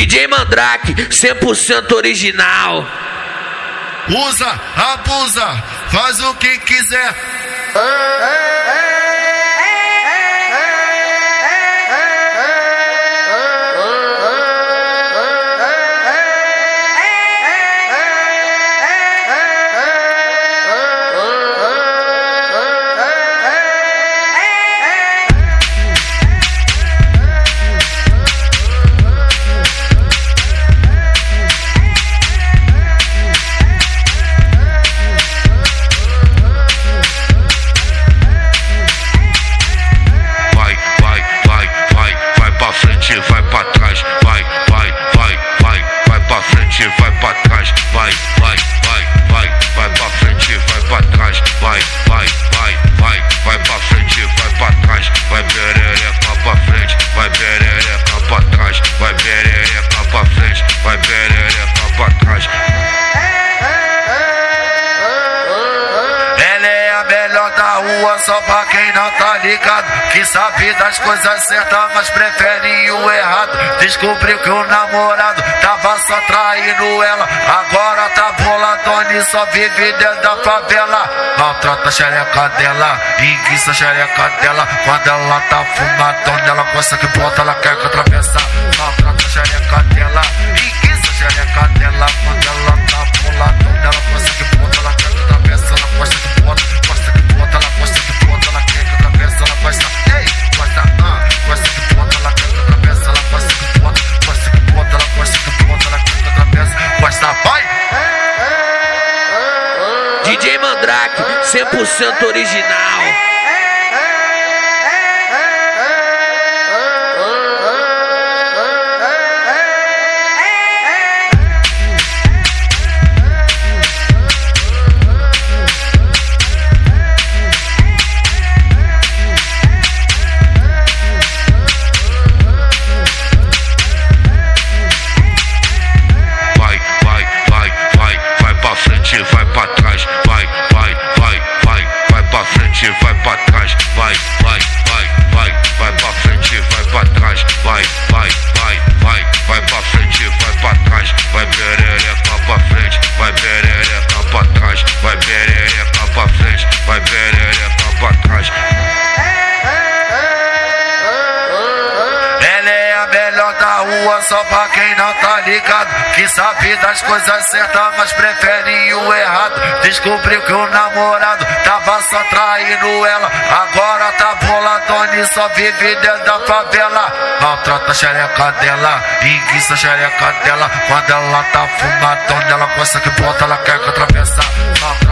DJ Mandrake, 100% original. Usa, abusa, faz o que quiser. vai, vai, vai, vai, vai, vai pra frente, vai pra trás, vai, rua, só pra quem não tá ligado. Que sabe das coisas certas, mas prefere o errado. Descobriu que o namorado tava só traindo ela. Agora tá boladona e só vive dentro da favela. Maltrata a xereca dela, enguiça a xereca dela. Quando ela tá fumadona, ela gosta que bota, ela quer que atravessa. DJ Mandrake, 100% original. Vai perereca pra trás. Ela é a melhor da rua, só pra quem não tá ligado. Que sabe das coisas certas, mas prefere o errado. Descobriu que o namorado tava só traindo ela. Agora tá boladona e só vive dentro da favela. Maltrata a xereca dela, enguiça a xereca dela. Quando ela tá fumadona, ela gosta que bota, ela quer que atravessa. Maltrata